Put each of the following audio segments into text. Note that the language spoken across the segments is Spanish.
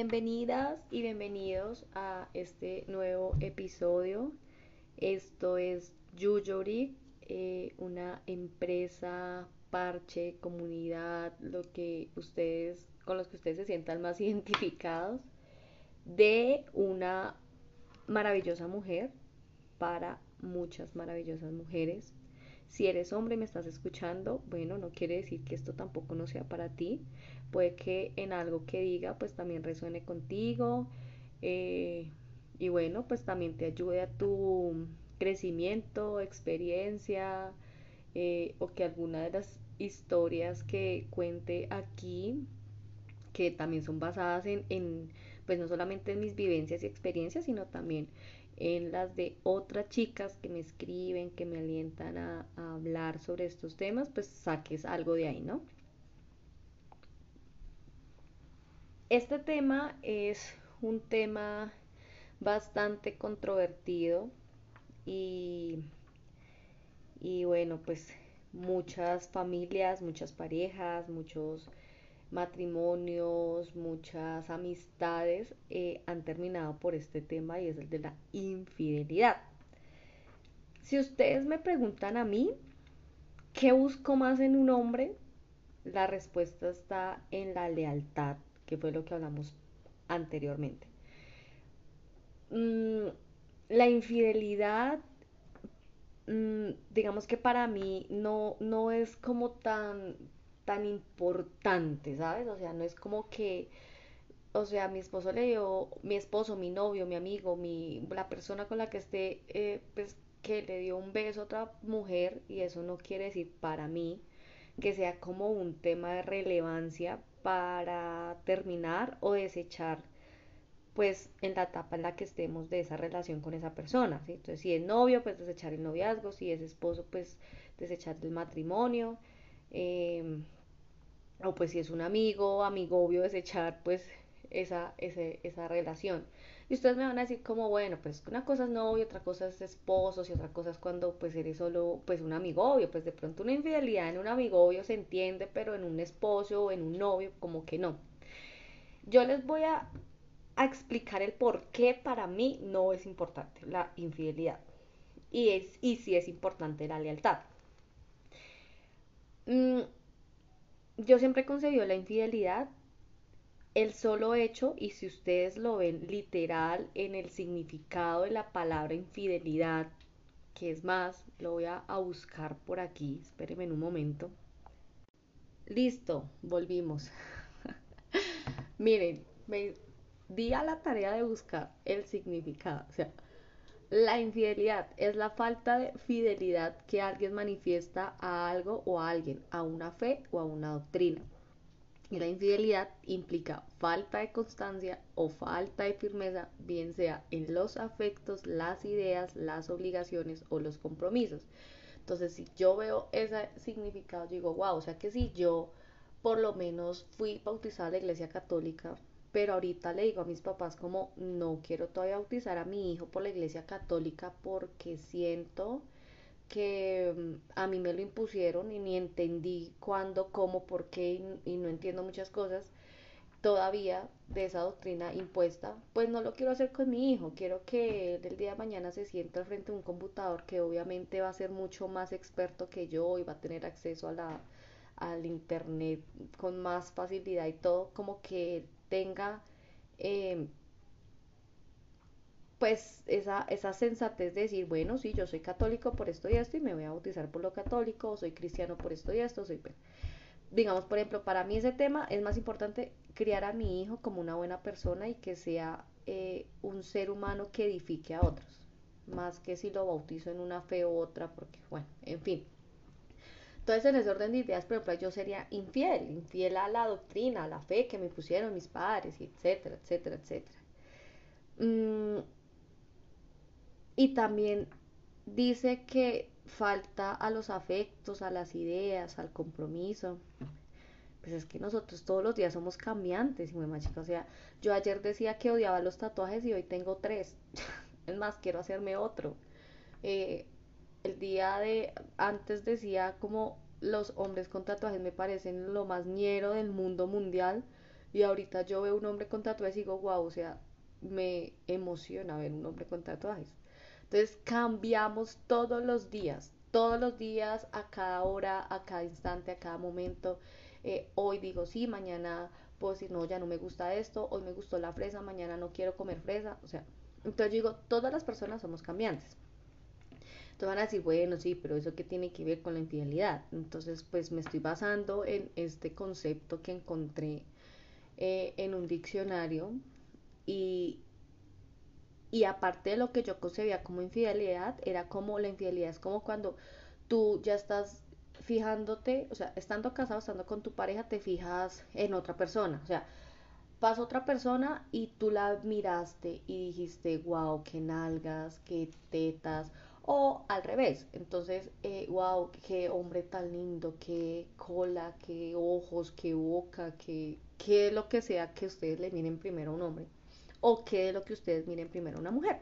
Bienvenidas y bienvenidos a este nuevo episodio. Esto es Yuyori, eh, una empresa, parche, comunidad, lo que ustedes, con los que ustedes se sientan más identificados, de una maravillosa mujer para muchas maravillosas mujeres. Si eres hombre y me estás escuchando, bueno, no quiere decir que esto tampoco no sea para ti. Puede que en algo que diga, pues también resuene contigo. eh, y bueno, pues también te ayude a tu crecimiento, experiencia, eh, o que alguna de las historias que cuente aquí, que también son basadas en, en, pues no solamente en mis vivencias y experiencias, sino también en las de otras chicas que me escriben, que me alientan a, a hablar sobre estos temas, pues saques algo de ahí, ¿no? Este tema es un tema bastante controvertido y, y bueno, pues muchas familias, muchas parejas, muchos matrimonios, muchas amistades eh, han terminado por este tema y es el de la infidelidad. Si ustedes me preguntan a mí, ¿qué busco más en un hombre? La respuesta está en la lealtad, que fue lo que hablamos anteriormente. Mm, la infidelidad, mm, digamos que para mí no, no es como tan, tan importante, ¿sabes? O sea, no es como que, o sea, mi esposo le dio, mi esposo, mi novio, mi amigo, mi, la persona con la que esté, eh, pues que le dio un beso a otra mujer y eso no quiere decir para mí que sea como un tema de relevancia para terminar o desechar pues en la etapa en la que estemos de esa relación con esa persona. Entonces, si es novio, pues desechar el noviazgo, si es esposo, pues desechar el matrimonio, eh, o pues si es un amigo, amigo obvio, desechar pues esa, ese, esa relación. Y ustedes me van a decir como, bueno, pues una cosa es novio, otra cosa es esposo, y otra cosa es cuando pues eres solo pues un amigo obvio, pues de pronto una infidelidad en un amigo obvio se entiende, pero en un esposo o en un novio como que no. Yo les voy a, explicar el por qué para mí no es importante la infidelidad. Y, es, y sí es importante la lealtad. Mm, yo siempre he la infidelidad el solo hecho, y si ustedes lo ven literal en el significado de la palabra infidelidad, que es más, lo voy a, buscar por aquí, espérenme en un momento. Listo, volvimos. Miren, me di a la tarea de buscar el significado. O sea, la infidelidad es la falta de fidelidad que alguien manifiesta a algo o a alguien, a una fe o a una doctrina. Y la infidelidad implica falta de constancia o falta de firmeza, bien sea en los afectos, las ideas, las obligaciones o los compromisos. Entonces, si yo veo ese significado, digo, wow, o sea que si yo por lo menos fui bautizada en la iglesia católica, pero ahorita le digo a mis papás como no quiero todavía bautizar a mi hijo por la iglesia católica porque siento que mm, a mí me lo impusieron y ni entendí cuándo, cómo, por qué y, no entiendo muchas cosas todavía de esa doctrina impuesta, pues no lo quiero hacer con mi hijo, quiero que él el día de mañana se sienta frente de un computador que obviamente va a ser mucho más experto que yo y va a tener acceso a la, al internet con más facilidad y todo, como que tenga eh, pues esa, esa sensatez de decir, bueno, sí, yo soy católico por esto y esto y me voy a bautizar por lo católico, o soy cristiano por esto y esto, soy... Digamos, por ejemplo, para mí ese tema es más importante criar a mi hijo como una buena persona y que sea eh, un ser humano que edifique a otros, más que si lo bautizo en una fe u otra, porque, bueno, en fin. Entonces, en ese orden de ideas, por ejemplo, yo sería infiel, infiel a la doctrina, a la fe que me pusieron mis padres, etcétera, etcétera, etcétera. Mm, y también dice que falta a los afectos, a las ideas, al compromiso. Pues es que nosotros todos los días somos cambiantes, y muy más. O sea, yo ayer decía que odiaba los tatuajes y hoy tengo tres. Es más, quiero hacerme otro. Eh, el día de antes decía como los hombres con tatuajes me parecen lo más ñero del mundo mundial Y ahorita yo veo un hombre con tatuajes y digo, wow, o sea, me emociona ver un hombre con tatuajes. Entonces cambiamos todos los días, todos los días, a cada hora, a cada instante, a cada momento. Eh, hoy digo sí, mañana puedo decir no, ya no me gusta esto, hoy me gustó la fresa, mañana no quiero comer fresa. O sea, entonces digo, todas las personas somos cambiantes. Entonces van a decir, bueno, sí, pero eso qué tiene que ver con la infidelidad. Entonces, pues me estoy basando en este concepto que encontré eh, en un diccionario y, y aparte de lo que yo concebía como infidelidad, era como la infidelidad es como cuando tú ya estás fijándote, o sea, estando casado, estando con tu pareja, te fijas en otra persona. O sea, pasa otra persona y tú la miraste y dijiste, wow, qué nalgas, qué tetas. O al revés, entonces, eh, wow, qué hombre tan lindo, qué cola, qué ojos, qué boca, qué, qué lo que sea que ustedes le miren primero a un hombre o qué de lo que ustedes miren primero una mujer.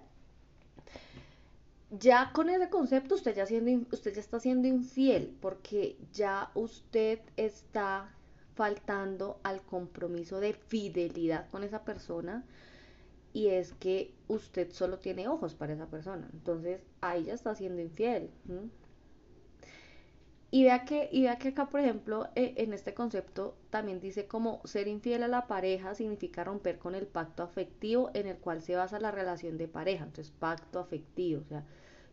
Ya con ese concepto usted ya, siendo, usted ya está siendo infiel porque ya usted está faltando al compromiso de fidelidad con esa persona y es que usted solo tiene ojos para esa persona. Entonces ahí ya está siendo infiel. Y vea que, y vea que acá, por ejemplo, e, en este concepto también dice como ser infiel a la pareja significa romper con el pacto afectivo en el cual se basa la relación de pareja. Entonces, pacto afectivo, o sea,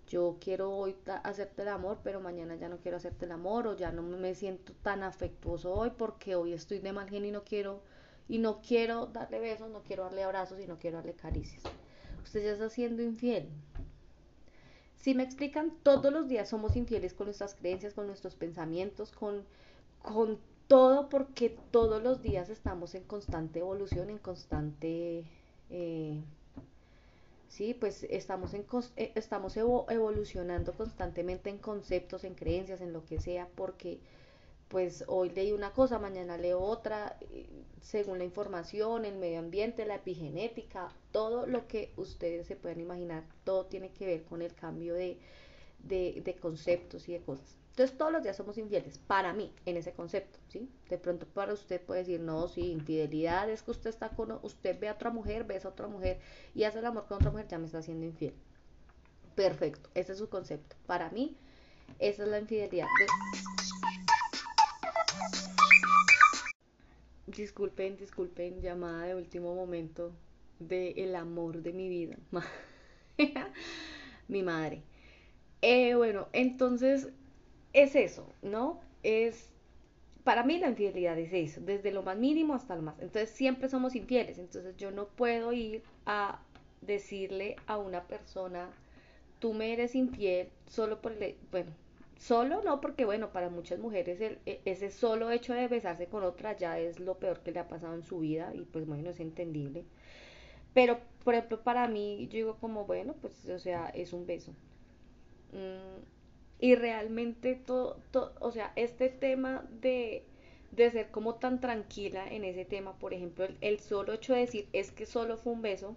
yo quiero hoy hacerte el amor, pero mañana ya no quiero hacerte el amor o ya no me siento tan afectuoso hoy porque hoy estoy de mal genio y no quiero y no quiero darle besos, no quiero darle abrazos y no quiero darle caricias. Usted ya está siendo infiel. Si me explican, todos los días somos infieles con nuestras creencias, con nuestros pensamientos, con, con todo, porque todos los días estamos en constante evolución, en constante... Eh, sí, pues estamos, en, eh, estamos evolucionando constantemente en conceptos, en creencias, en lo que sea, porque pues hoy leí una cosa, mañana leo otra, según la información, el medio ambiente, la epigenética, todo lo que ustedes se pueden imaginar, todo tiene que ver con el cambio de, de, conceptos y de cosas. Entonces todos los días somos infieles, para mí, en ese concepto, ¿sí? De pronto para usted puede decir, no, sí, infidelidad es que usted está con, usted ve a otra mujer, ve a otra mujer y hace el amor con otra mujer, ya me está haciendo infiel. Perfecto, ese es su concepto. Para mí, esa es la infidelidad. Disculpen, disculpen, llamada de último momento de el amor de mi vida, mi madre. Eh, bueno, entonces es eso, ¿no? Es para mí la infidelidad es eso, desde lo más mínimo hasta lo más. Entonces siempre somos infieles, entonces yo no puedo ir a decirle a una persona, tú me eres infiel solo por el, bueno, Solo no, porque bueno, para muchas mujeres el, e, ese solo hecho de besarse con otra ya es lo peor que le ha pasado en su vida y pues bueno, es entendible. Pero, por ejemplo, para mí, yo digo como, bueno, pues, o sea, es un beso. Mm, y realmente todo, o sea, este tema de, de ser como tan tranquila en ese tema, por ejemplo, el, el solo hecho de decir es que solo fue un beso,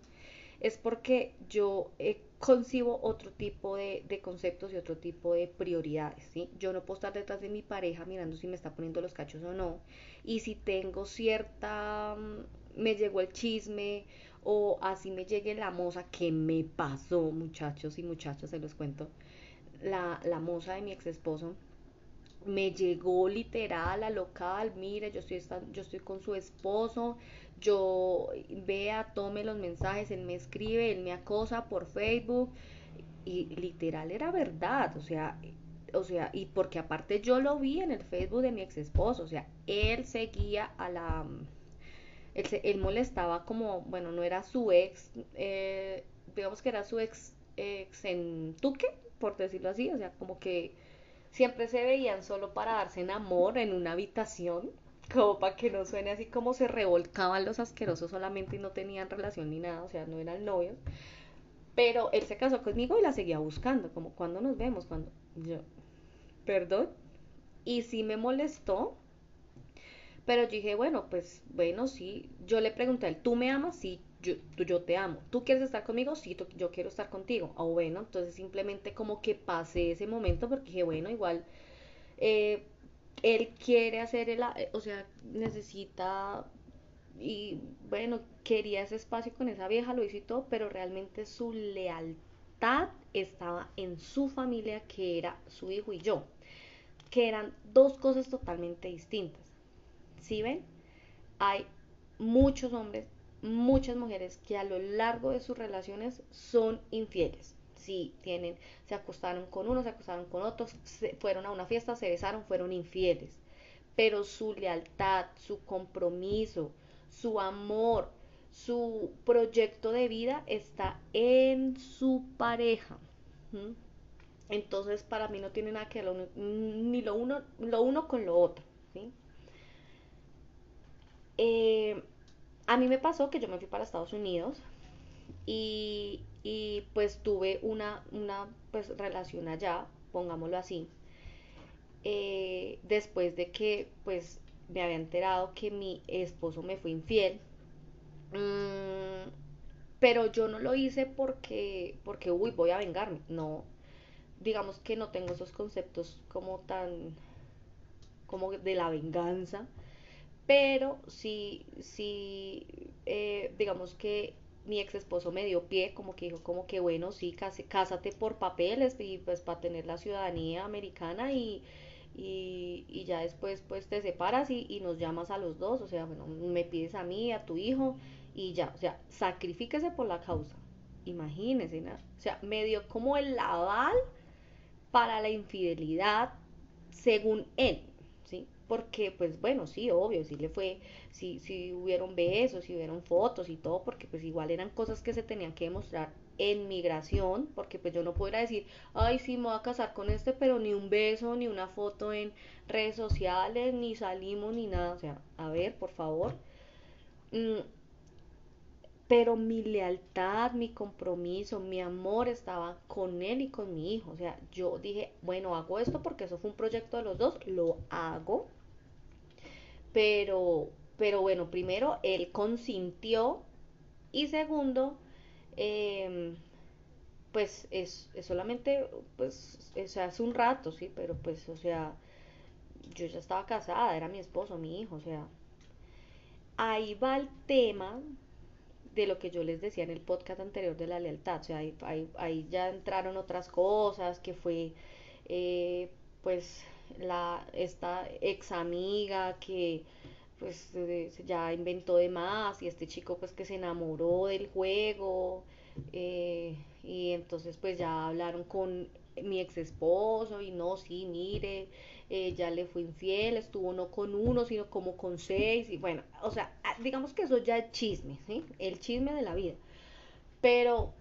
es porque yo eh, concibo otro tipo de, conceptos y otro tipo de prioridades, ¿sí? Yo no puedo estar detrás de mi pareja mirando si me está poniendo los cachos o no. Y si tengo cierta... Mm, me llegó el chisme o así me llegue la moza que me pasó, muchachos y muchachas, se los cuento. La, la moza de mi ex esposo me llegó literal a local, mire, yo estoy, yo estoy con su esposo, yo vea, tome los mensajes, él me escribe, él me acosa por Facebook y literal era verdad, o sea, o sea, y porque aparte yo lo vi en el Facebook de mi ex esposo, o sea, él seguía a la, él, molestaba como, bueno, no era su ex, eh, digamos que era su ex, ex en Tuque, por decirlo así, o sea, como que siempre se veían solo para darse en amor en una habitación, como para que no suene así como se revolcaban los asquerosos solamente y no tenían relación ni nada, o sea, no eran novios. Pero él se casó conmigo y la seguía buscando, como cuando nos vemos, cuando yo, perdón, y sí me molestó, pero yo dije, bueno, pues bueno, sí, yo le pregunté a él, ¿tú me amas? Sí, yo, yo te amo. ¿Tú quieres estar conmigo? Sí, yo quiero estar contigo. O bueno, entonces simplemente como que pasé ese momento porque dije, bueno, igual eh, él quiere hacer el, o sea, necesita y bueno, quería ese espacio con esa vieja, lo hizo y todo, pero realmente su lealtad estaba en su familia, que era su hijo y yo, que eran dos cosas totalmente distintas. ¿Sí ven? Hay muchos hombres, muchas mujeres que a lo largo de sus relaciones son infieles. Sí, tienen, se acostaron con uno, se acostaron con otros, se, fueron a una fiesta, se besaron, fueron infieles. Pero su lealtad, su compromiso, su amor, su proyecto de vida está en su pareja. Entonces, para mí no tiene nada que ver ni lo uno, lo uno con lo otro. Eh, a mí me pasó que yo me fui para Estados Unidos y, pues tuve una, una pues, relación allá, pongámoslo así, eh, después de que pues me había enterado que mi esposo me fue infiel. Mm, pero yo no lo hice porque, porque, uy, voy a vengarme. No, digamos que no tengo esos conceptos como tan, como de la venganza. Pero sí, sí, eh, digamos que mi ex esposo me dio pie, como que dijo, como que bueno, sí, cásate por papeles y pues para tener la ciudadanía americana y, y, ya después pues te separas y, nos llamas a los dos, o sea, bueno, me pides a mí, a tu hijo y ya, o sea, sacrifíquese por la causa. Imagínese, ¿no? O sea, me dio como el aval para la infidelidad según él. Porque, pues bueno, sí, obvio, sí le fue, sí, sí hubieron besos, sí hubieron fotos y todo, porque pues igual eran cosas que se tenían que demostrar en migración, porque pues yo no pudiera decir, ay, sí, me voy a casar con este, pero ni un beso, ni una foto en redes sociales, ni salimos, ni nada. O sea, a ver, por favor. Mm, pero mi lealtad, mi compromiso, mi amor estaba con él y con mi hijo. O sea, yo dije, bueno, hago esto porque eso fue un proyecto de los dos, lo hago. Pero, pero bueno, primero, él consintió y segundo, Em, pues es, solamente, pues, o sea, hace un rato, sí, pero pues, o sea, yo ya estaba casada, era mi esposo, mi hijo, o sea, ahí va el tema de lo que yo les decía en el podcast anterior de la lealtad, o sea, ahí, ya entraron otras cosas, que fue, eh, pues, la, esta ex amiga que pues ya inventó de más y este chico pues que se enamoró del juego eh, y entonces pues ya hablaron con mi ex esposo y no, sí, mire, eh, ya le fue infiel, estuvo no con uno, sino como con seis y bueno, o sea, ah, digamos que eso ya es chisme, ¿sí? El chisme de la vida. Pero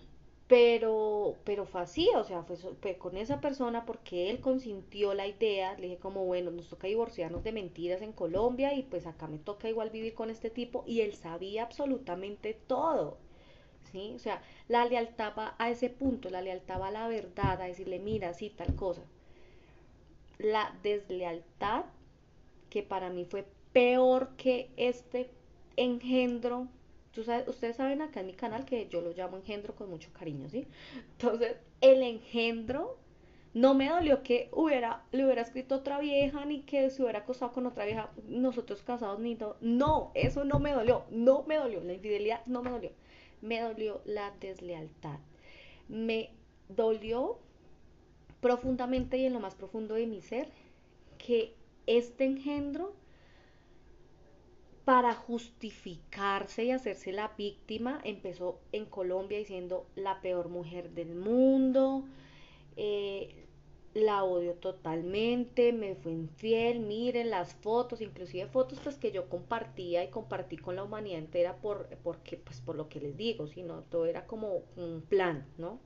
pero, pero fue así, o sea, fue, con esa persona porque él consintió la idea, le dije como, bueno, nos toca divorciarnos de mentiras en Colombia y pues acá me toca igual vivir con este tipo y él sabía absolutamente todo, ¿sí? O sea, la lealtad va a ese punto, la lealtad va a la verdad, a decirle, mira, sí, tal cosa. La deslealtad, que para mí fue peor que este engendro ustedes saben acá en mi canal que yo lo llamo engendro con mucho cariño, ¿sí? Entonces, el engendro no me dolió que hubiera, le hubiera escrito otra vieja, ni que se hubiera acostado con otra vieja, nosotros casados, ni todo. No, eso no me dolió, no me dolió, la infidelidad no me dolió. Me dolió la deslealtad. Me dolió profundamente y en lo más profundo de mi ser que este engendro para justificarse y hacerse la víctima, empezó en Colombia diciendo la peor mujer del mundo, eh, la odio totalmente, me fue infiel, miren las fotos, inclusive fotos pues que yo compartía y compartí con la humanidad entera por, porque, pues, por lo que les digo, sino todo era como un plan, ¿no?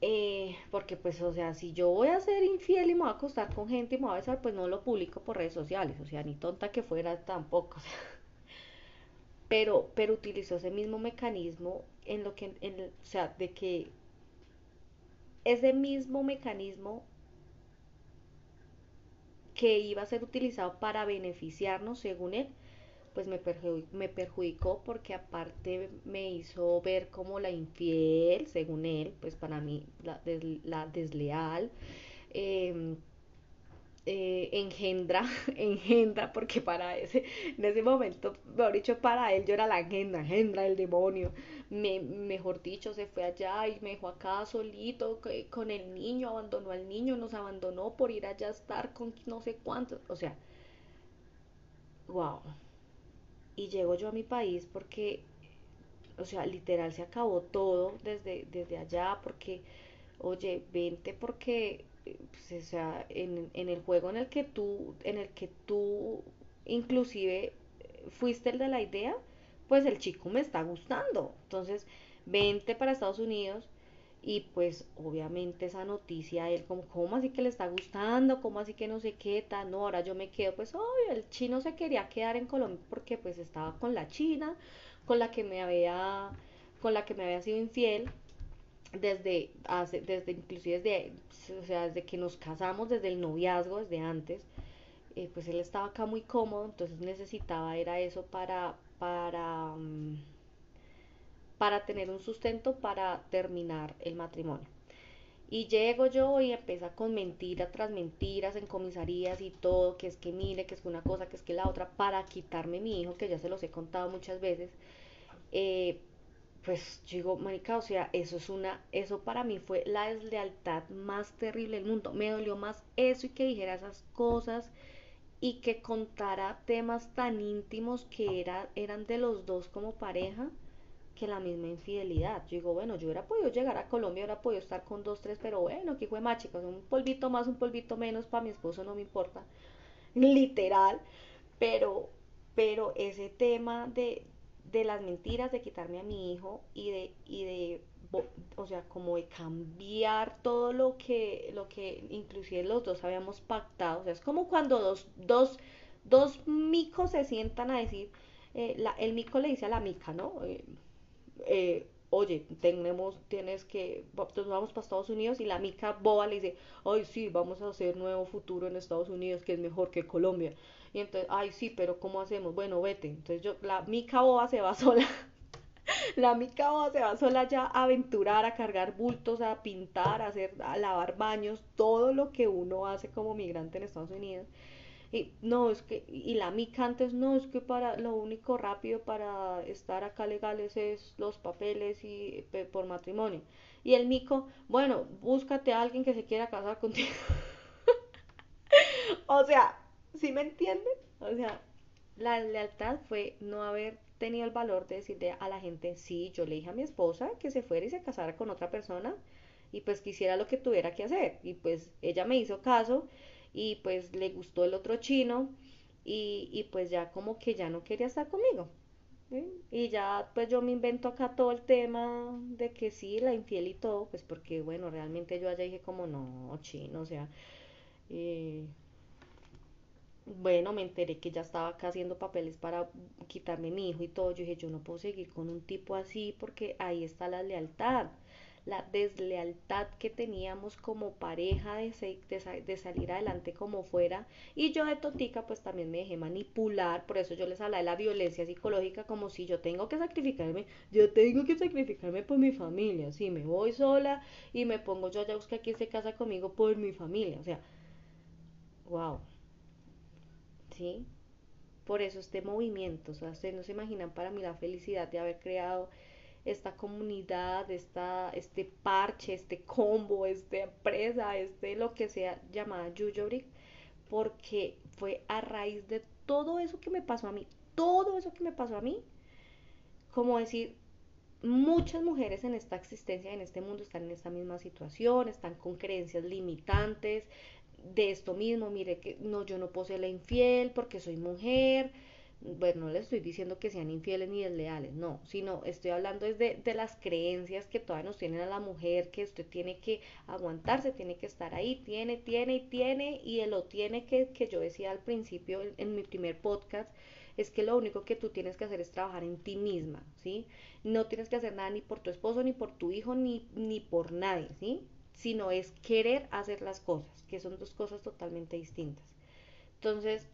Eh, porque pues, o sea, si yo voy a ser infiel y me voy a acostar con gente y me voy a besar, pues no lo publico por redes sociales, o sea, ni tonta que fuera tampoco, pero, pero utilizó ese mismo mecanismo en lo que, en, o sea, de que ese mismo mecanismo que iba a ser utilizado para beneficiarnos, según él, pues me, me perjudicó porque aparte me hizo ver como la infiel, según él, pues para mí la, desleal. Em, eh, engendra, engendra, porque para ese, en ese momento, mejor dicho, para él yo era la engendra, engendra el demonio. Me, mejor dicho, se fue allá y me dejó acá solito con el niño, abandonó al niño, nos abandonó por ir allá a estar con no sé cuántos, o sea, wow. Y llego yo a mi país porque, o sea, literal se acabó todo desde, desde allá, porque, oye, vente porque pues, o sea, en, en, el juego en el que tú, en el que tú inclusive fuiste el de la idea, pues el chico me está gustando. Entonces, vente para Estados Unidos y pues obviamente esa noticia, él como, ¿cómo así que le está gustando? ¿Cómo así que no sé qué tal? No, ahora yo me quedo, pues obvio, el chino se quería quedar en Colombia porque pues estaba con la china, con la que me había, con la que me había sido infiel desde hace, desde inclusive desde, o sea, desde que nos casamos, desde el noviazgo, desde antes, eh, pues él estaba acá muy cómodo, entonces necesitaba era eso para, para, um, para tener un sustento para terminar el matrimonio. Y llego yo y empieza con mentira tras mentiras en comisarías y todo, que es que mire, que es que una cosa, que es que la otra, para quitarme mi hijo, que ya se los he contado muchas veces. Eh, pues digo, marica, o sea, eso es una, eso para mí fue la deslealtad más terrible del mundo. Me dolió más eso y que dijera esas cosas y que contara temas tan íntimos que era, eran de los dos como pareja que la misma infidelidad. Yo digo, bueno, yo hubiera podido llegar a Colombia, hubiera podido estar con dos, tres, pero bueno, que fue más chicos, un polvito más, un polvito menos, para mi esposo no me importa, literal, pero, pero ese tema de, de las mentiras, de quitarme a mi hijo y de, y de o sea, como de cambiar todo lo que, lo que inclusive los dos habíamos pactado. O sea, es como cuando dos, dos, dos micos se sientan a decir, eh, la, el mico le dice a la mica, ¿no? Eh, eh, oye, tenemos, tienes que, nos vamos para Estados Unidos y la mica boba le dice, ay, sí, vamos a hacer nuevo futuro en Estados Unidos, que es mejor que Colombia. Y entonces, ay, sí, pero ¿cómo hacemos? Bueno, vete. Entonces yo, la mica boba se va sola. la mica boba se va sola ya a aventurar, a cargar bultos, a pintar, a hacer, a lavar baños, todo lo que uno hace como migrante en Estados Unidos. Y no, es que, y la mica antes no, es que para lo único rápido para estar acá legales es los papeles y por matrimonio. Y el mico, bueno, búscate a alguien que se quiera casar contigo. o sea, ¿Sí me entienden? O sea, la lealtad fue no haber tenido el valor de decirle a la gente, sí, yo le dije a mi esposa que se fuera y se casara con otra persona y pues quisiera lo que tuviera que hacer. Y pues ella me hizo caso y pues le gustó el otro chino y, y pues ya como que ya no quería estar conmigo. Y ya pues yo me invento acá todo el tema de que sí, la infiel y todo, pues porque bueno, realmente yo allá dije como no, chino, o sea, eh, bueno, me enteré que ya estaba acá haciendo papeles para quitarme mi hijo y todo. Yo dije, yo no puedo seguir con un tipo así porque ahí está la lealtad, la deslealtad que teníamos como pareja de, salir adelante como fuera. Y yo de totica pues también me dejé manipular, por eso yo les hablaba de la violencia psicológica como si yo tengo que sacrificarme, yo tengo que sacrificarme por mi familia. Si me voy sola y me pongo yo allá buscar quien se casa conmigo por mi familia. O sea, wow. ¿sí? Por eso este movimiento, o sea, ustedes no se imaginan para mí la felicidad de haber creado esta comunidad, esta, este parche, este combo, esta empresa, este lo que sea llamada Yuyoric, porque fue a raíz de todo eso que me pasó a mí, todo eso que me pasó a mí, como decir, muchas mujeres en esta existencia, en este mundo, están en esta misma situación, están con creencias limitantes, de esto mismo, mire que no, yo no puedo ser la infiel porque soy mujer. Bueno, no les estoy diciendo que sean infieles ni desleales, no, sino estoy hablando desde de las creencias que todavía nos tienen a la mujer, que usted tiene que aguantarse, tiene que estar ahí, tiene, tiene y tiene, y lo tiene que, que yo decía al principio en, mi primer podcast, es que lo único que tú tienes que hacer es trabajar en ti misma, ¿sí? No tienes que hacer nada ni por tu esposo, ni por tu hijo, ni, ni por nadie, ¿sí? Sino es querer hacer las cosas que son dos cosas totalmente distintas. Entonces,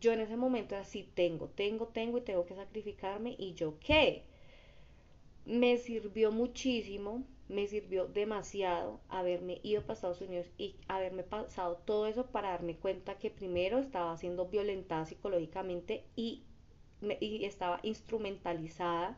yo en ese momento así tengo, tengo, tengo y tengo que sacrificarme y yo qué. Me sirvió muchísimo me sirvió demasiado haberme ido para Estados Unidos y haberme pasado todo eso para darme cuenta que primero estaba siendo violentada psicológicamente y, y estaba instrumentalizada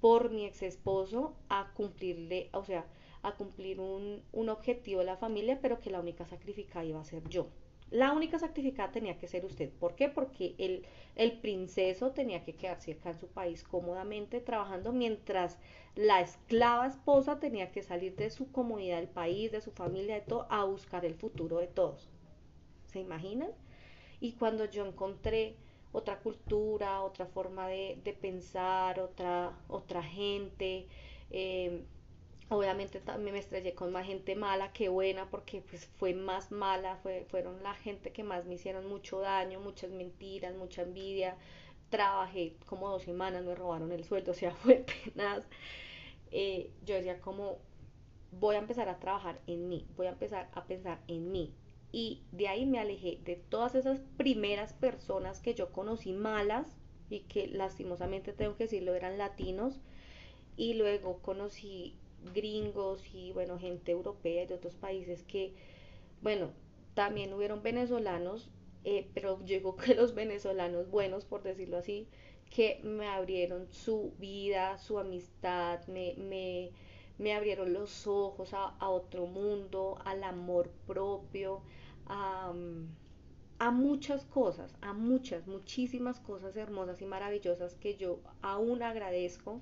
por mi ex esposo a cumplirle, o sea, a cumplir un, un objetivo de la familia, pero que la única sacrificada iba a ser yo. La única sacrificada tenía que ser usted. ¿Por qué? Porque el, el princeso tenía que quedarse acá en su país cómodamente trabajando mientras la esclava esposa tenía que salir de su comodidad del país, de su familia, de todo, a buscar el futuro de todos. ¿Se imaginan? Y cuando yo encontré otra cultura, otra forma de, de pensar, otra, otra gente, eh, Obviamente también me estrellé con más gente mala que buena porque pues fue más mala, fue, fueron la gente que más me hicieron mucho daño, muchas mentiras, mucha envidia. Trabajé como dos semanas, me robaron el sueldo, o sea, fue tenaz. Eh, yo decía como voy a empezar a trabajar en mí, voy a empezar a pensar en mí. Y de ahí me alejé de todas esas primeras personas que yo conocí malas y que lastimosamente tengo que decirlo eran latinos. Y luego conocí gringos y bueno, gente europea de otros países que, bueno, también hubieron venezolanos, eh, pero llegó que los venezolanos buenos, por decirlo así, que me abrieron su vida, su amistad, me, me, me abrieron los ojos a, a, otro mundo, al amor propio, a, a muchas cosas, a muchas, muchísimas cosas hermosas y maravillosas que yo aún agradezco.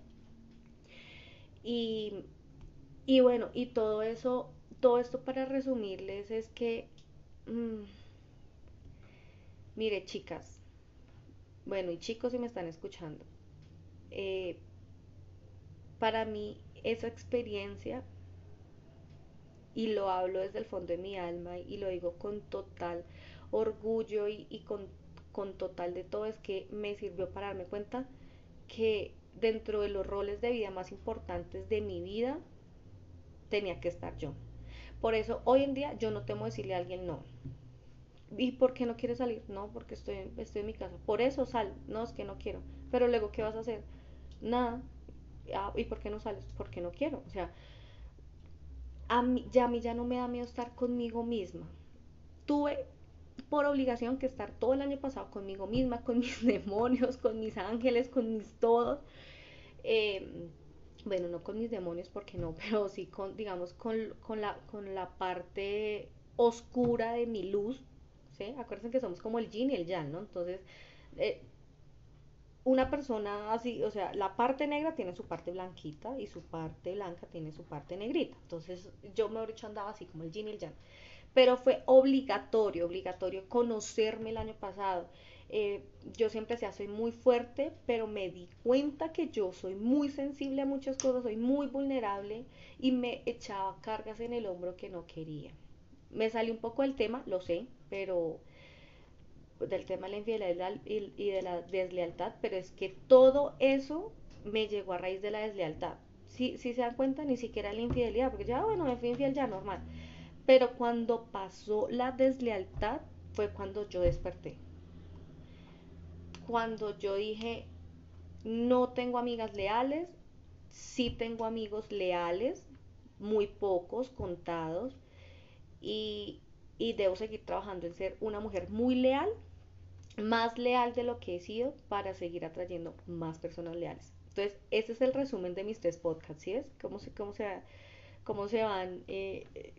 Y, y bueno, y todo eso, todo esto para resumirles es que, mmm, mire chicas, bueno y chicos si me están escuchando, eh, para mí esa experiencia, y lo hablo desde el fondo de mi alma y lo digo con total orgullo y, y con, con total de todo, es que me sirvió para darme cuenta que dentro de los roles de vida más importantes de mi vida, tenía que estar yo. Por eso hoy en día yo no temo decirle a alguien no. ¿Y por qué no quieres salir? No, porque estoy, estoy en mi casa. Por eso sal. No, es que no quiero. Pero luego, ¿qué vas a hacer? Nada. Ah, ¿Y por qué no sales? Porque no quiero. O sea, a mí, ya a mí ya no me da miedo estar conmigo misma. Tuve por obligación que estar todo el año pasado conmigo misma, con mis demonios, con mis ángeles, con mis todos. Eh, bueno, no con mis demonios porque no, pero sí con, digamos, con, con, la, con la parte oscura de mi luz, ¿sí? Acuérdense que somos como el yin y el yang, ¿no? Entonces, eh, una persona así, o sea, la parte negra tiene su parte blanquita y su parte blanca tiene su parte negrita. Entonces, yo me dicho andaba así como el yin y el yang. Pero fue obligatorio, obligatorio conocerme el año pasado. Eh, yo siempre decía, soy muy fuerte, pero me di cuenta que yo soy muy sensible a muchas cosas, soy muy vulnerable y me echaba cargas en el hombro que no quería. Me salió un poco el tema, lo sé, pero del tema de la infidelidad y de la deslealtad, pero es que todo eso me llegó a raíz de la deslealtad. Si, si se dan cuenta, ni siquiera la infidelidad, porque ya, bueno, me fui infiel ya, normal. Pero cuando pasó la deslealtad fue cuando yo desperté cuando yo dije, no tengo amigas leales, sí tengo amigos leales, muy pocos, contados, y, debo seguir trabajando en ser una mujer muy leal, más leal de lo que he sido para seguir atrayendo más personas leales. Entonces, ese es el resumen de mis tres podcasts, ¿sí es? ¿Cómo se, cómo se, cómo se van, eh, eh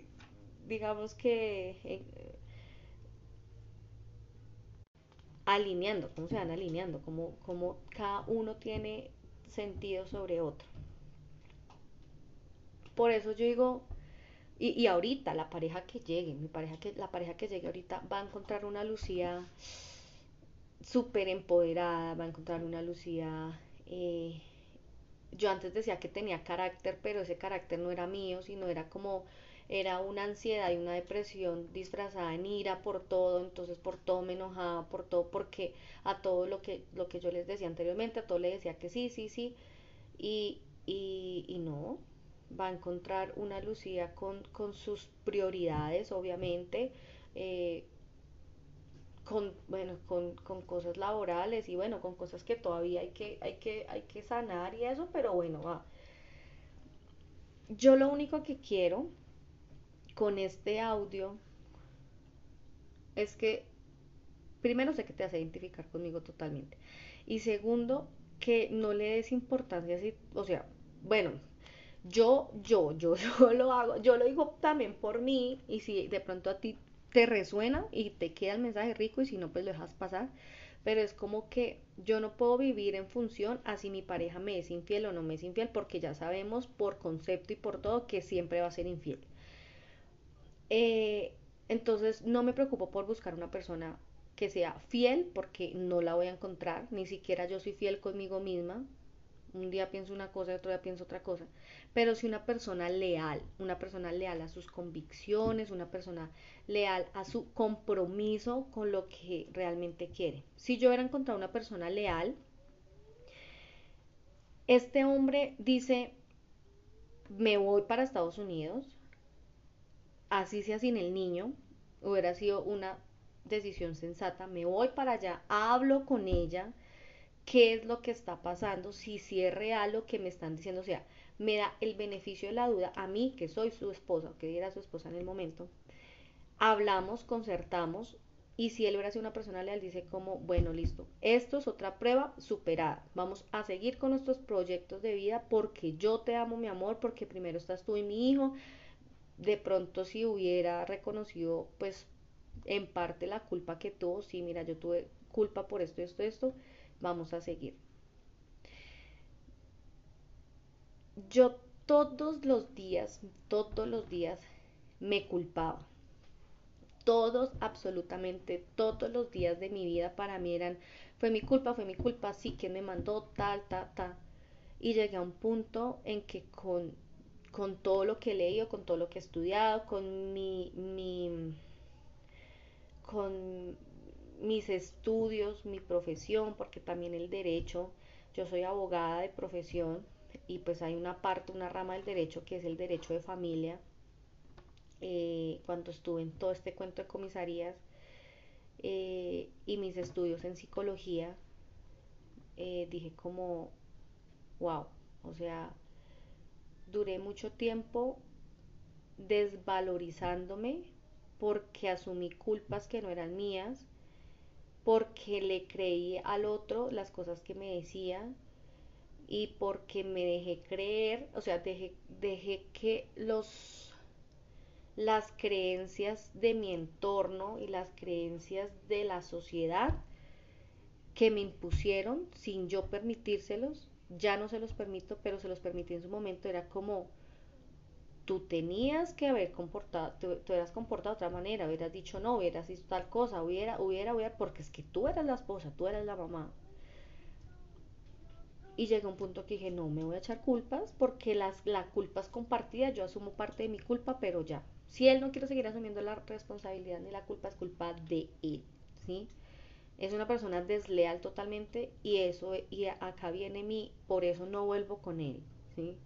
digamos que, eh, alineando, cómo se van alineando, cómo, cómo cada uno tiene sentido sobre otro. Por eso yo digo, y, y, ahorita la pareja que llegue, mi pareja que, la pareja que llegue ahorita va a encontrar una Lucía súper empoderada, va a encontrar una Lucía, eh, yo antes decía que tenía carácter, pero ese carácter no era mío, sino era como era una ansiedad y una depresión disfrazada en ira por todo, entonces por todo me enojaba, por todo, porque a todo lo que, lo que yo les decía anteriormente, a todo le decía que sí, sí, sí, y, y, y no, va a encontrar una Lucía con, con sus prioridades, obviamente, eh, con, bueno, con, con, cosas laborales y bueno, con cosas que todavía hay que, hay que, hay que sanar y eso, pero bueno, va. Yo lo único que quiero con este audio es que, primero sé que te hace identificar conmigo totalmente. Y segundo, que no le des importancia, así, o sea, bueno, yo, yo, yo, yo lo hago, yo lo digo también por mí, y si de pronto a ti te resuena y te queda el mensaje rico, y si no, pues lo dejas pasar, pero es como que yo no puedo vivir en función a si mi pareja me es infiel o no me es infiel, porque ya sabemos por concepto y por todo que siempre va a ser infiel. Eh, entonces no me preocupo por buscar una persona que sea fiel porque no la voy a encontrar, ni siquiera yo soy fiel conmigo misma. Un día pienso una cosa y otro día pienso otra cosa. Pero si una persona leal, una persona leal a sus convicciones, una persona leal a su compromiso con lo que realmente quiere. Si yo hubiera encontrado una persona leal, este hombre dice, me voy para Estados Unidos, así sea sin el niño, hubiera sido una decisión sensata, me voy para allá, hablo con ella, qué es lo que está pasando, si, si es real lo que me están diciendo, o sea, me da el beneficio de la duda. A mí, que soy su esposa, o que era su esposa en el momento, hablamos, concertamos, y si él hubiera sido una persona leal, dice como, bueno, listo, esto es otra prueba superada, vamos a seguir con nuestros proyectos de vida porque yo te amo, mi amor, porque primero estás tú y mi hijo, de pronto si hubiera reconocido pues en parte la culpa que tuvo, sí, mira, yo tuve culpa por esto, esto, esto, vamos a seguir. Yo todos los días, todos los días me culpaba. Todos, absolutamente todos los días de mi vida para mí eran, fue mi culpa, fue mi culpa, sí, que me mandó tal, tal, tal. Y llegué a un punto en que con con todo lo que he leído, con todo lo que he estudiado, con mi, mi con mis estudios, mi profesión, porque también el derecho, yo soy abogada de profesión y pues hay una parte, una rama del derecho que es el derecho de familia. Eh, cuando estuve en todo este cuento de comisarías eh, y mis estudios en psicología, eh, dije como, wow, o sea, duré mucho tiempo desvalorizándome porque asumí culpas que no eran mías, porque le creí al otro las cosas que me decía y porque me dejé creer, o sea, dejé, dejé que los las creencias de mi entorno y las creencias de la sociedad que me impusieron sin yo permitírselos ya no se los permito, pero se los permití en su momento, era como tú tenías que haber comportado, tú, eras comportado de otra manera, hubieras dicho no, hubieras hecho tal cosa, hubiera, hubiera, hubiera, porque es que tú eras la esposa, tú eras la mamá. Y llega un punto que dije, no, me voy a echar culpas porque las, la culpa es compartida, yo asumo parte de mi culpa, pero ya. Si él no quiere seguir asumiendo la responsabilidad ni la culpa, es culpa de él, ¿sí? Es una persona desleal totalmente y eso y acá viene mi por eso no vuelvo con él ¿sí?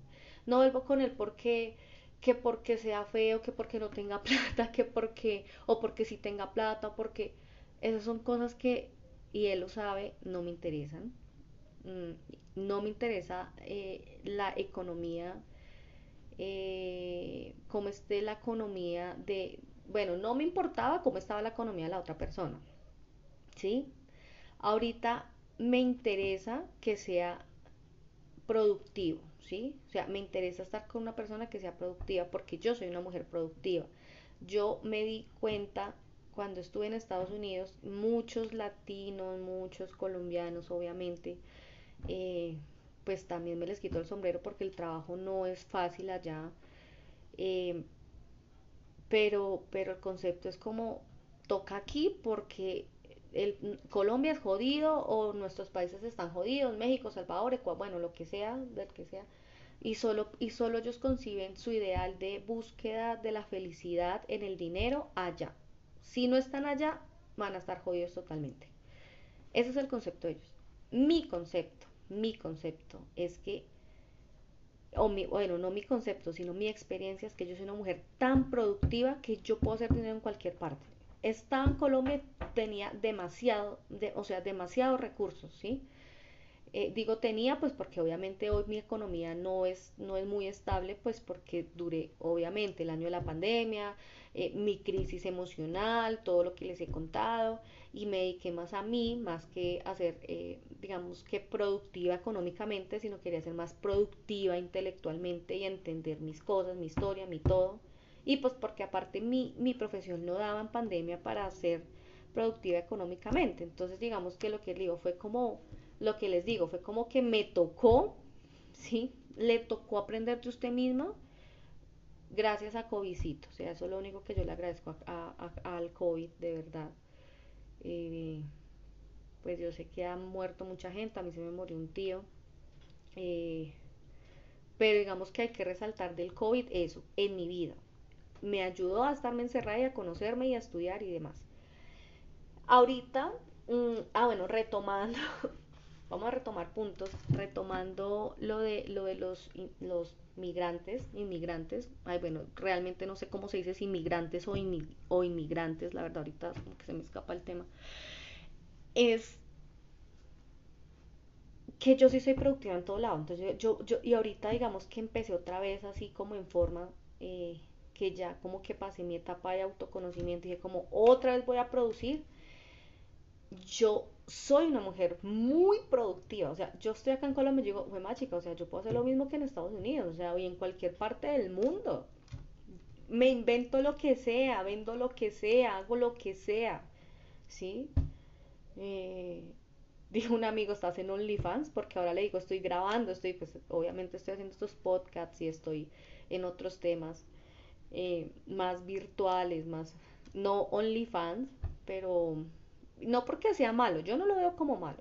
no vuelvo con él porque que porque sea feo que porque no tenga plata que porque o porque sí tenga plata porque esas son cosas que y él lo sabe no me interesan mm, no me interesa eh, la economía eh, cómo esté la economía de bueno no me importaba cómo estaba la economía de la otra persona ¿sí? Ahorita me interesa que sea productivo, ¿sí? O sea, me interesa estar con una persona que sea productiva porque yo soy una mujer productiva. Yo me di cuenta cuando estuve en Estados Unidos, muchos latinos, muchos colombianos, obviamente, eh, pues también me les quito el sombrero porque el trabajo no es fácil allá. Eh, pero, pero el concepto es como toca aquí porque el, Colombia es jodido o nuestros países están jodidos, México, Salvador, Ecuador, bueno, lo que sea, del que sea. Y solo, y solo ellos conciben su ideal de búsqueda de la felicidad en el dinero allá. Si no están allá, van a estar jodidos totalmente. Ese es el concepto de ellos. Mi concepto, mi concepto es que, o mi, bueno, no mi concepto, sino mi experiencia es que yo soy una mujer tan productiva que yo puedo hacer dinero en cualquier parte estaba en Colombia, tenía demasiado, de, o sea, demasiados recursos, ¿sí? Eh, digo tenía, pues porque obviamente hoy mi economía no es, no es muy estable, pues porque duré obviamente el año de la pandemia, eh, mi crisis emocional, todo lo que les he contado, y me dediqué más a mí, más que a ser, eh, digamos que productiva económicamente, sino quería ser más productiva intelectualmente y entender mis cosas, mi historia, mi todo. Y pues porque aparte mi, mi profesión no daba en pandemia para ser productiva económicamente. Entonces digamos que lo que digo fue como, lo que les digo, fue como que me tocó, ¿sí? Le tocó aprender de usted misma gracias a COVIDcito. O sea, eso es lo único que yo le agradezco a, al COVID, de verdad. Eh, pues yo sé que ha muerto mucha gente, a mí se me murió un tío. Eh, pero digamos que hay que resaltar del COVID eso, en mi vida. Me ayudó a estarme encerrada y a conocerme y a estudiar y demás. Ahorita, mmm, ah bueno, retomando, vamos a retomar puntos, retomando lo de, lo de los, los migrantes, inmigrantes, ay bueno, realmente no sé cómo se dice si inmigrantes o, in, o inmigrantes, la verdad ahorita como que se me escapa el tema, es que yo sí soy productiva en todo lado, entonces yo, yo, y ahorita digamos que empecé otra vez así como en forma eh, que ya como que pasé mi etapa de autoconocimiento y dije como otra vez voy a producir, yo soy una mujer muy productiva. O sea, yo estoy acá en Colombia y digo, más chica, o sea, yo puedo hacer lo mismo que en Estados Unidos, o sea, y en cualquier parte del mundo. Me invento lo que sea, vendo lo que sea, hago lo que sea, ¿sí? Eh, dijo un amigo, estás en OnlyFans, porque ahora le digo, estoy grabando, estoy, pues, obviamente estoy haciendo estos podcasts y estoy en otros temas eh, más virtuales, más, no OnlyFans, pero no porque sea malo, yo no lo veo como malo.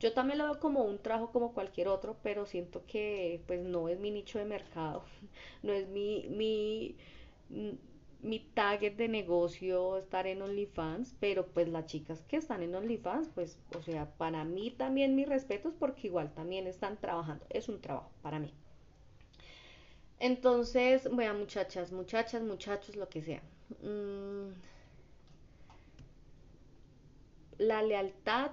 Yo también lo veo como un trabajo como cualquier otro, pero siento que pues no es mi nicho de mercado, no es mi, mi, mi target de negocio estar en OnlyFans, pero pues las chicas que están en OnlyFans, pues, o sea, para mí también mis respetos porque igual también están trabajando, es un trabajo para mí. Entonces, bueno, muchachas, muchachas, muchachos, lo que sea. Mmm, la lealtad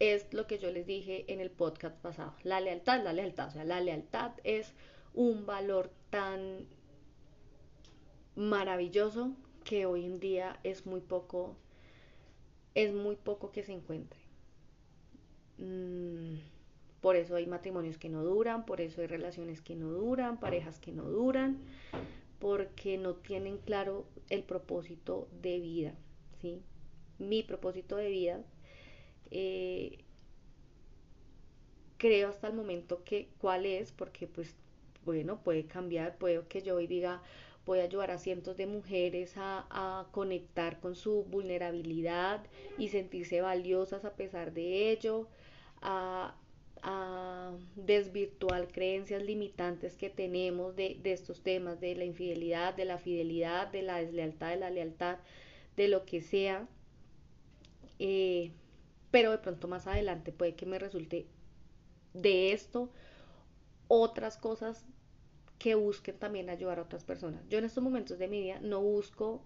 es lo que yo les dije en el podcast pasado. La lealtad, la lealtad, o sea, la lealtad es un valor tan maravilloso que hoy en día es muy poco, es muy poco que se encuentre. Mm, por eso hay matrimonios que no duran, por eso hay relaciones que no duran, parejas que no duran, porque no tienen claro el propósito de vida, ¿sí? mi propósito de vida, eh, creo hasta el momento que cuál es, porque pues bueno, puede cambiar, puede que yo hoy diga voy a ayudar a cientos de mujeres a, a, conectar con su vulnerabilidad y sentirse valiosas a pesar de ello, a, desvirtuar creencias limitantes que tenemos de, de, estos temas, de la infidelidad, de la fidelidad, de la deslealtad, de la lealtad, de lo que sea. Eh, pero de pronto más adelante puede que me resulte de esto otras cosas que busquen también ayudar a otras personas. Yo en estos momentos de mi vida no busco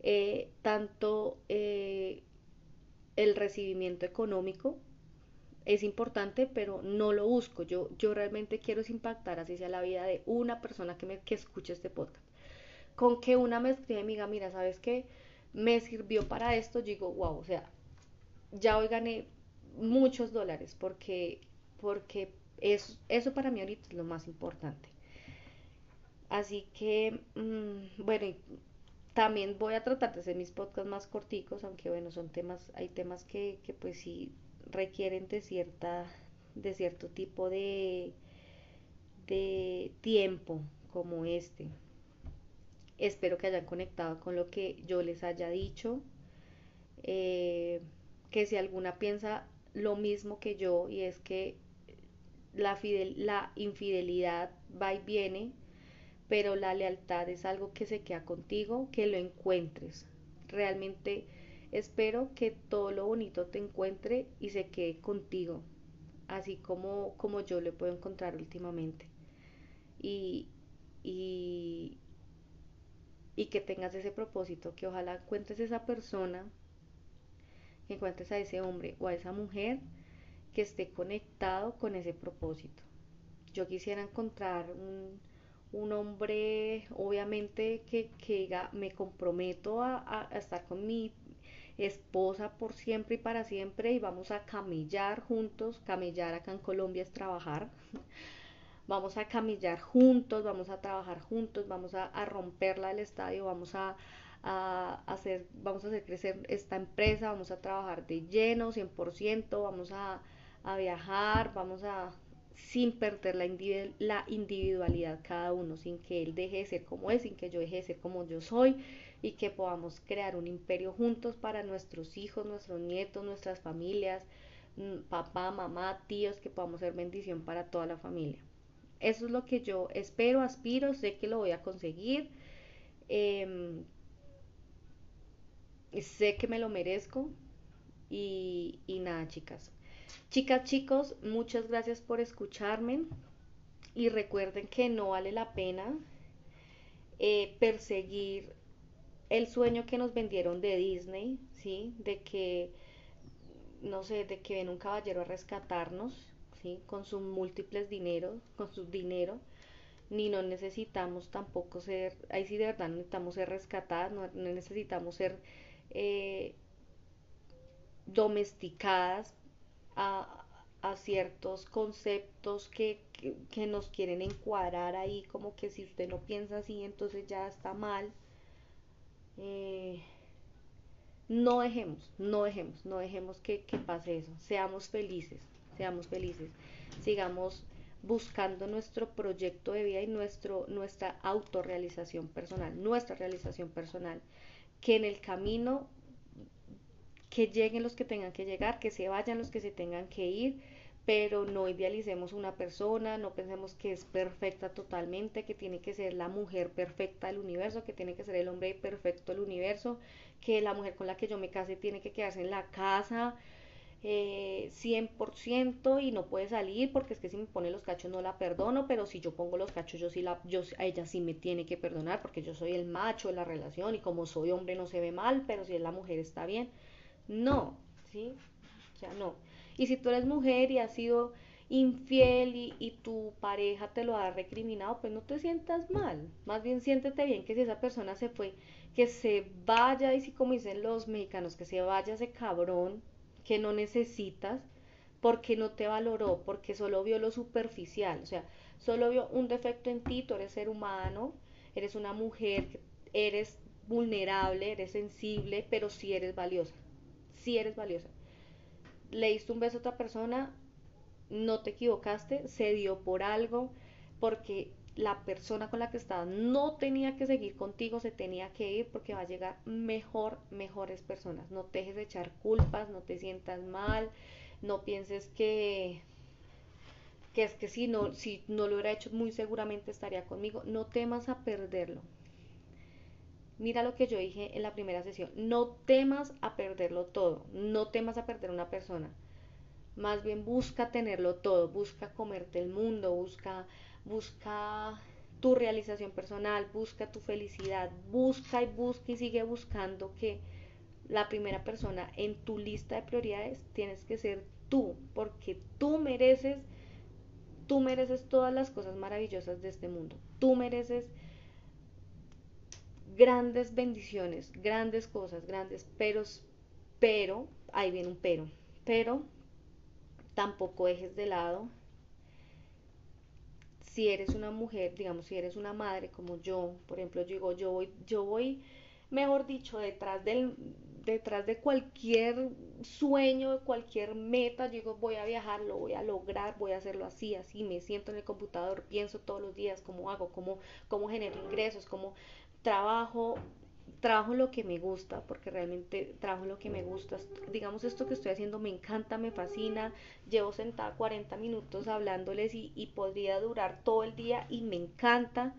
eh, tanto eh, el recibimiento económico, es importante, pero no lo busco. Yo, yo realmente quiero impactar así sea la vida de una persona que, me, que escuche este podcast. Con que una me escribe y me diga, mira, ¿sabes qué? Me sirvió para esto, yo digo, wow, o sea, ya hoy gané muchos dólares porque, porque eso, eso para mí ahorita es lo más importante. Así que, mmm, bueno, también voy a tratar de hacer mis podcasts más corticos, aunque bueno, son temas, hay temas que, que pues sí requieren de cierta, de cierto tipo de, de tiempo como este. Espero que hayan conectado con lo que yo les haya dicho. Eh, que si alguna piensa lo mismo que yo y es que la, la infidelidad va y viene, pero la lealtad es algo que se queda contigo, que lo encuentres. Realmente espero que todo lo bonito te encuentre y se quede contigo, así como, como yo lo puedo encontrar últimamente. Y, y, y que tengas ese propósito, que ojalá encuentres esa persona encuentres a ese hombre o a esa mujer que esté conectado con ese propósito. Yo quisiera encontrar un, un hombre, obviamente, que, que me comprometo a, a, estar con mi esposa por siempre y para siempre y vamos a camellar juntos. Camellar acá en Colombia es trabajar. vamos a camellar juntos, vamos a trabajar juntos, vamos a, a romperla del estadio, vamos a, a, hacer, vamos a hacer crecer esta empresa, vamos a trabajar de lleno, 100%, vamos a, a viajar, vamos a sin perder la, la individualidad cada uno, sin que él deje de ser como es, sin que yo deje de ser como yo soy y que podamos crear un imperio juntos para nuestros hijos, nuestros nietos, nuestras familias, mm, papá, mamá, tíos, que podamos ser bendición para toda la familia. Eso es lo que yo espero, aspiro, sé que lo voy a conseguir. Em, sé que me lo merezco. Y, y nada, chicas. Chicas, chicos, muchas gracias por escucharme. Y recuerden que no vale la pena eh, perseguir el sueño que nos vendieron de Disney, ¿sí? De que, no sé, de que ven un caballero a rescatarnos, ¿sí? Con sus múltiples dineros, con su dinero, ni no necesitamos tampoco ser, ahí sí de verdad necesitamos ser rescatadas, no, necesitamos ser eh, domesticadas a, ciertos conceptos que, que, nos quieren encuadrar ahí, como que si usted no piensa así, entonces ya está mal. Eh, no dejemos, no dejemos, no dejemos que, que pase eso. Seamos felices, seamos felices. Sigamos buscando nuestro proyecto de vida y nuestro, nuestra autorrealización personal, nuestra realización personal, que en el camino que lleguen los que tengan que llegar, que se vayan los que se tengan que ir, pero no idealicemos una persona, no pensemos que es perfecta totalmente, que tiene que ser la mujer perfecta del universo, que tiene que ser el hombre perfecto del universo, que la mujer con la que yo me case tiene que quedarse en la casa eh, 100% y no puede salir porque es que si me pone los cachos no la perdono, pero si yo pongo los cachos yo sí la, yo, a ella sí me tiene que perdonar porque yo soy el macho de la relación y como soy hombre no se ve mal, pero si es la mujer está bien. No, ¿sí? O sea, no. Y si tú eres mujer y has sido infiel y, tu pareja te lo ha recriminado, pues no te sientas mal. Más bien siéntete bien que si esa persona se fue, que se vaya, y si como dicen los mexicanos, que se vaya ese cabrón que no necesitas, porque no te valoró, porque solo vio lo superficial, o sea, solo vio un defecto en ti, tú eres ser humano, eres una mujer, eres vulnerable, eres sensible, pero sí eres valiosa si eres valiosa. Le diste un beso a otra persona, no te equivocaste, se dio por algo, porque la persona con la que estabas no tenía que seguir contigo, se tenía que ir porque va a llegar mejor, mejores personas. No te dejes de echar culpas, no te sientas mal, no pienses que que es que si no, si no lo hubiera hecho muy seguramente estaría conmigo. No temas a perderlo, Mira lo que yo dije en la primera sesión. No temas a perderlo todo. No temas a perder una persona. Más bien busca tenerlo todo. Busca comerte el mundo. Busca, busca tu realización personal. Busca tu felicidad. Busca y busca y sigue buscando que la primera persona en tu lista de prioridades tienes que ser tú. Porque tú mereces, tú mereces todas las cosas maravillosas de este mundo. Tú mereces grandes bendiciones, grandes cosas, grandes peros, pero, ahí viene un pero, pero tampoco dejes de lado si eres una mujer, digamos, si eres una madre como yo, por ejemplo, yo digo, yo voy, yo voy, mejor dicho, detrás del, detrás de cualquier sueño, de cualquier meta, yo digo, voy a viajar, lo voy a lograr, voy a hacerlo así, así, me siento en el computador, pienso todos los días cómo hago, cómo, cómo genero ingresos, cómo trabajo, trabajo lo que me gusta, porque realmente trabajo lo que me gusta. Digamos, esto que estoy haciendo me encanta, me fascina. Llevo sentada 40 minutos hablándoles y, y podría durar todo el día y me encanta.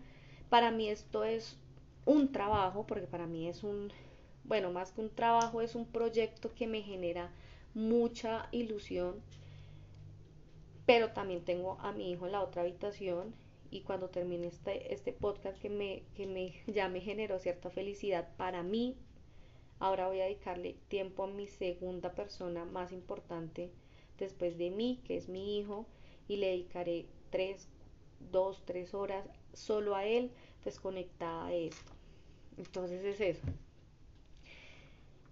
Para mí esto es un trabajo, porque para mí es un, bueno, más que un trabajo, es un proyecto que me genera mucha ilusión. Pero también tengo a mi hijo en la otra habitación y cuando termine este, este podcast que, me, que me, ya me generó cierta felicidad para mí, ahora voy a dedicarle tiempo a mi segunda persona más importante después de mí, que es mi hijo, y le dedicaré tres, dos, tres horas solo a él, desconectada de esto. Entonces es eso.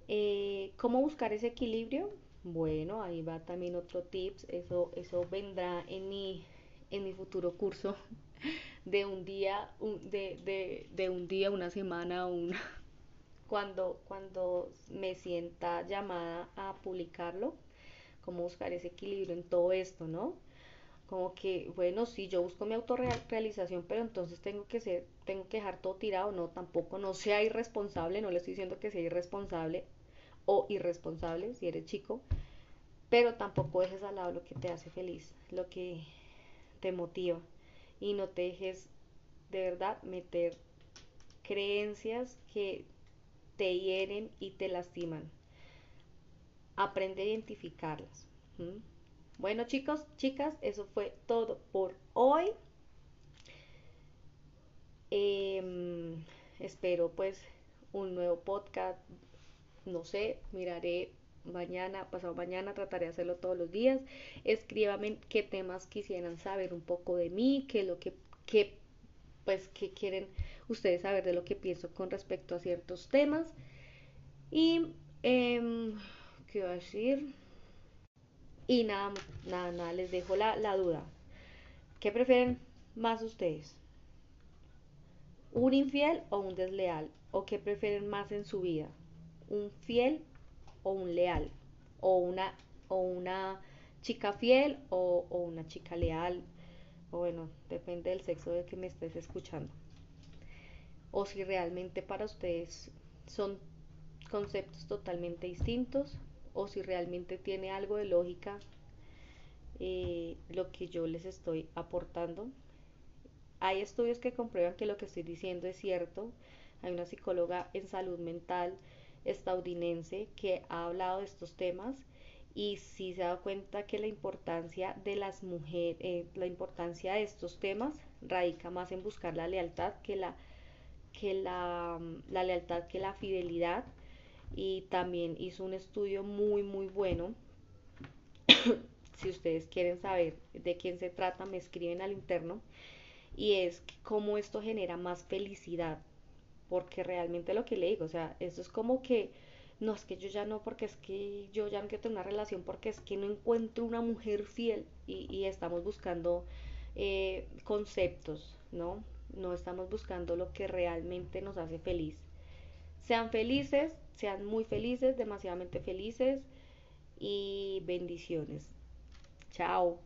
Eh, ¿Cómo buscar ese equilibrio? Bueno, ahí va también otro tips. Eso, eso vendrá en mi, en mi futuro curso de un día, de, de, de, un día, una semana, una, cuando, cuando me sienta llamada a publicarlo, cómo buscar ese equilibrio en todo esto, ¿no? Como que, bueno, sí, yo busco mi autorrealización, pero entonces tengo que ser, tengo que dejar todo tirado, no, tampoco no sea irresponsable, no le estoy diciendo que sea irresponsable o irresponsable si eres chico, pero tampoco dejes al lado lo que te hace feliz, lo que te motiva y no te dejes de verdad meter creencias que te hieren y te lastiman. Aprende a identificarlas. Bueno chicos, chicas, eso fue todo por hoy. Em, espero pues un nuevo podcast. No sé, miraré mañana, pasado mañana, trataré de hacerlo todos los días. Escríbame qué temas quisieran saber un poco de mí, qué lo que, qué, pues, qué quieren ustedes saber de lo que pienso con respecto a ciertos temas. Y, eh, ¿qué iba a decir? Y nada, nada, nada, les dejo la, la duda. ¿Qué prefieren más ustedes? ¿Un infiel o un desleal? ¿O qué prefieren más en su vida? ¿Un fiel o un leal? ¿O una, o una chica fiel o, o una chica leal? O bueno, depende del sexo de que me estés escuchando. O si realmente para ustedes son conceptos totalmente distintos o si realmente tiene algo de lógica eh, lo que yo les estoy aportando. Hay estudios que comprueban que lo que estoy diciendo es cierto. Hay una psicóloga en salud mental estadounidense que ha hablado de estos temas y sí se ha dado cuenta que la importancia de las mujeres, eh, la importancia de estos temas radica más en buscar la lealtad que la, que la, la lealtad que la fidelidad y también hizo un estudio muy muy bueno. si ustedes quieren saber de quién se trata, me escriben al interno. Y es cómo esto genera más felicidad. Porque realmente lo que le digo, o sea, esto es como que, no, es que yo ya no, porque es que yo ya no quiero tener una relación, porque es que no encuentro una mujer fiel y, y estamos buscando eh, conceptos, ¿no? No estamos buscando lo que realmente nos hace feliz. Sean felices, sean muy felices, demasiadamente felices y bendiciones. Chao.